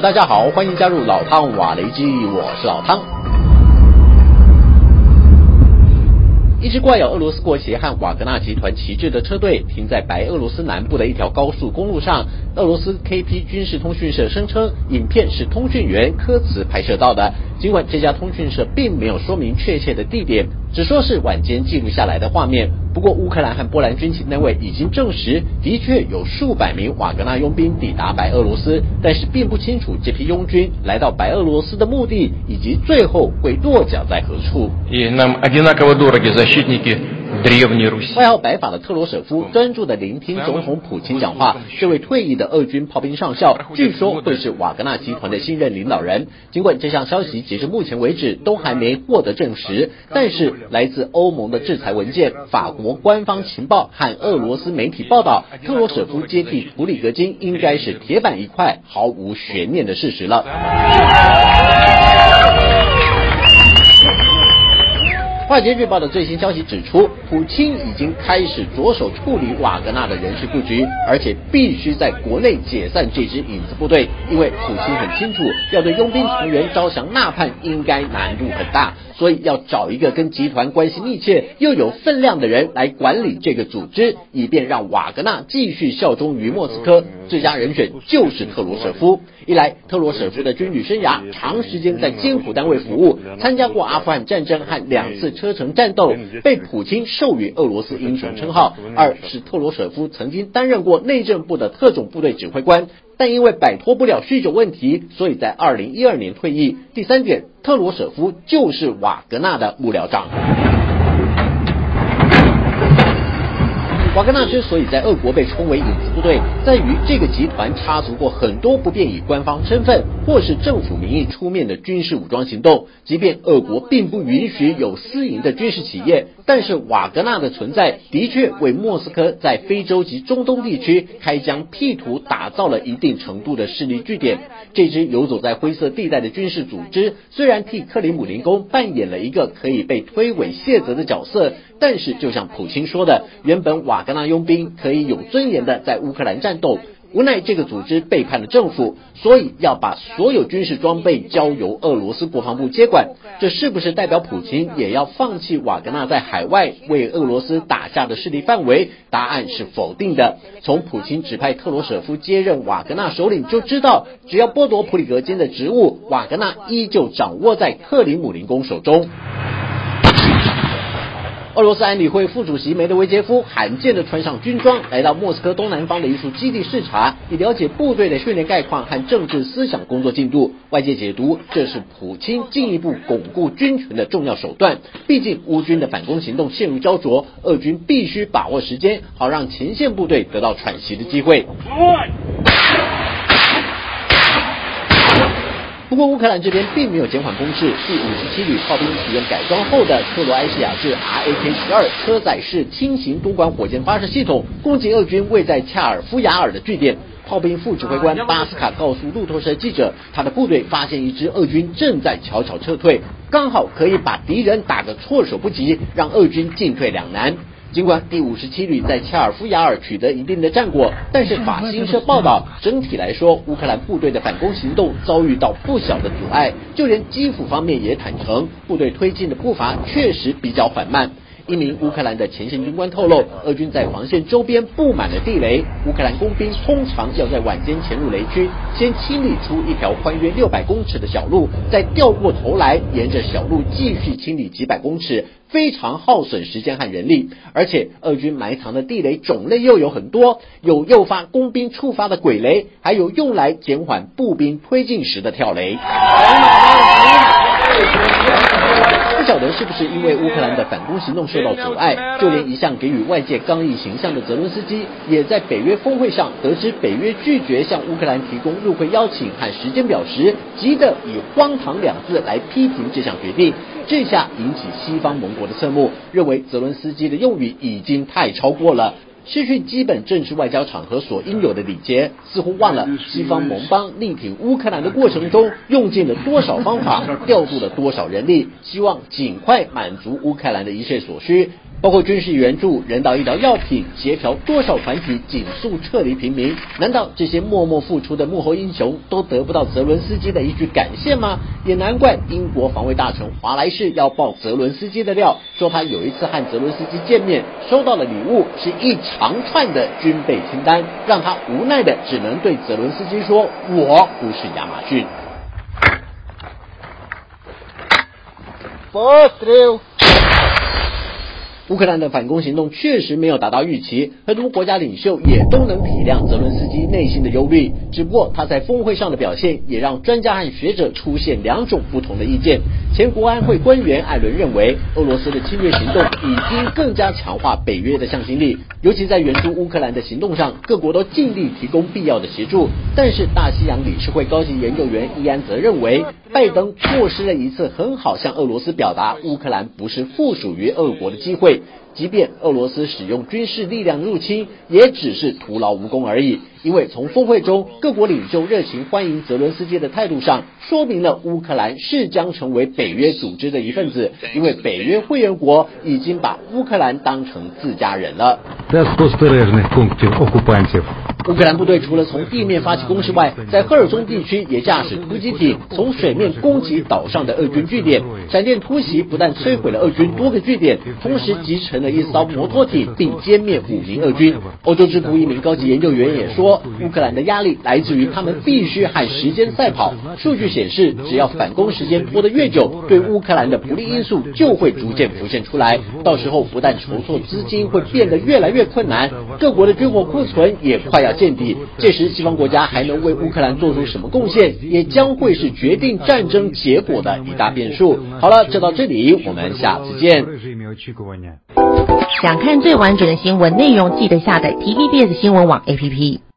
大家好，欢迎加入老汤瓦雷基，我是老汤。一支挂有俄罗斯国旗和瓦格纳集团旗帜的车队停在白俄罗斯南部的一条高速公路上。俄罗斯 KP 军事通讯社声称，影片是通讯员科茨拍摄到的。尽管这家通讯社并没有说明确切的地点，只说是晚间记录下来的画面。不过，乌克兰和波兰军情单位已经证实，的确有数百名瓦格纳佣兵抵达白俄罗斯，但是并不清楚这批佣军来到白俄罗斯的目的，以及最后会落脚在何处。外号白发的特罗舍夫专注的聆听总统普京讲话。这位退役的俄军炮兵上校，据说会是瓦格纳集团的新任领导人。尽管这项消息截至目前为止都还没获得证实，但是来自欧盟的制裁文件、法国官方情报和俄罗斯媒体报道，特罗舍夫接替普里格金应该是铁板一块、毫无悬念的事实了。华尔街日报的最新消息指出，普京已经开始着手处理瓦格纳的人事布局，而且必须在国内解散这支影子部队，因为普京很清楚，要对佣兵成员招降纳叛，应该难度很大。所以要找一个跟集团关系密切又有分量的人来管理这个组织，以便让瓦格纳继续效忠于莫斯科。最佳人选就是特罗舍夫。一来，特罗舍夫的军旅生涯长时间在艰苦单位服务，参加过阿富汗战争和两次车臣战斗，被普京授予俄罗斯英雄称号。二是特罗舍夫曾经担任过内政部的特种部队指挥官。但因为摆脱不了酗酒问题，所以在二零一二年退役。第三点，特罗舍夫就是瓦格纳的幕僚长。瓦格纳之所以在俄国被称为影子部队，在于这个集团插足过很多不便以官方身份或是政府名义出面的军事武装行动。即便俄国并不允许有私营的军事企业，但是瓦格纳的存在的确为莫斯科在非洲及中东地区开疆辟土打造了一定程度的势力据点。这支游走在灰色地带的军事组织，虽然替克里姆林宫扮演了一个可以被推诿卸责的角色。但是，就像普京说的，原本瓦格纳佣兵可以有尊严的在乌克兰战斗，无奈这个组织背叛了政府，所以要把所有军事装备交由俄罗斯国防部接管。这是不是代表普京也要放弃瓦格纳在海外为俄罗斯打下的势力范围？答案是否定的。从普京指派特罗舍夫接任瓦格纳首领就知道，只要剥夺普里格金的职务，瓦格纳依旧掌握在克里姆林宫手中。俄罗斯安理会副主席梅德韦杰夫罕见的穿上军装，来到莫斯科东南方的一处基地视察，以了解部队的训练概况和政治思想工作进度。外界解读，这是普京进一步巩固军权的重要手段。毕竟乌军的反攻行动陷入焦灼，俄军必须把握时间，好让前线部队得到喘息的机会。不过乌克兰这边并没有减缓攻势，第五十七旅炮兵使用改装后的克罗埃西亚制 RAK 十二车载式轻型多管火箭发射系统，攻击俄军位在恰尔夫雅尔的据点。炮兵副指挥官巴斯卡告诉路透社记者，他的部队发现一支俄军正在悄悄撤退，刚好可以把敌人打个措手不及，让俄军进退两难。尽管第五十七旅在恰尔夫雅尔取得一定的战果，但是法新社报道，整体来说，乌克兰部队的反攻行动遭遇到不小的阻碍。就连基辅方面也坦诚，部队推进的步伐确实比较缓慢。一名乌克兰的前线军官透露，俄军在防线周边布满了地雷，乌克兰工兵通常要在晚间潜入雷区，先清理出一条宽约六百公尺的小路，再掉过头来沿着小路继续清理几百公尺。非常耗损时间和人力，而且俄军埋藏的地雷种类又有很多，有诱发工兵触发的鬼雷，还有用来减缓步兵推进时的跳雷。不晓得是不是因为乌克兰的反攻行动受到阻碍，就连一向给予外界刚毅形象的泽伦斯基，也在北约峰会上得知北约拒绝向乌克兰提供入会邀请和时间表时，急得以荒唐两字来批评这项决定。这下引起西方盟国的侧目，认为泽伦斯基的用语已经太超过了，失去基本政治外交场合所应有的礼节，似乎忘了西方盟邦力挺乌克兰的过程中用尽了多少方法，调度了多少人力，希望尽快满足乌克兰的一切所需。包括军事援助、人道医疗药品、协调多少团体紧速撤离平民。难道这些默默付出的幕后英雄都得不到泽伦斯基的一句感谢吗？也难怪英国防卫大臣华莱士要爆泽伦斯基的料，说他有一次和泽伦斯基见面，收到的礼物是一长串的军备清单，让他无奈的只能对泽伦斯基说：“我不是亚马逊。” Пострел! 乌克兰的反攻行动确实没有达到预期，很多国家领袖也都能体谅泽伦斯基内心的忧虑。只不过他在峰会上的表现，也让专家和学者出现两种不同的意见。前国安会官员艾伦认为，俄罗斯的侵略行动已经更加强化北约的向心力，尤其在援助乌克兰的行动上，各国都尽力提供必要的协助。但是大西洋理事会高级研究员伊安则认为，拜登错失了一次很好向俄罗斯表达乌克兰不是附属于俄国的机会。即便俄罗斯使用军事力量入侵，也只是徒劳无功而已。因为从峰会中各国领袖热情欢迎泽伦斯基的态度上，说明了乌克兰是将成为北约组织的一份子。因为北约会员国已经把乌克兰当成自家人了。乌克兰部队除了从地面发起攻势外，在赫尔松地区也驾驶突击艇从水面攻击岛上的俄军据点。闪电突袭不但摧毁了俄军多个据点，同时击沉了一艘摩托艇，并歼灭五名俄军。欧洲之国一名高级研究员也说，乌克兰的压力来自于他们必须和时间赛跑。数据显示，只要反攻时间拖得越久，对乌克兰的不利因素就会逐渐浮现出来。到时候不但筹措资金会变得越来越困难，各国的军火库存也快要。见底，届时西方国家还能为乌克兰做出什么贡献，也将会是决定战争结果的一大变数。好了，就到这里，我们下次见。想看最完整的新闻内容，记得下载 TVBS 新闻网 APP。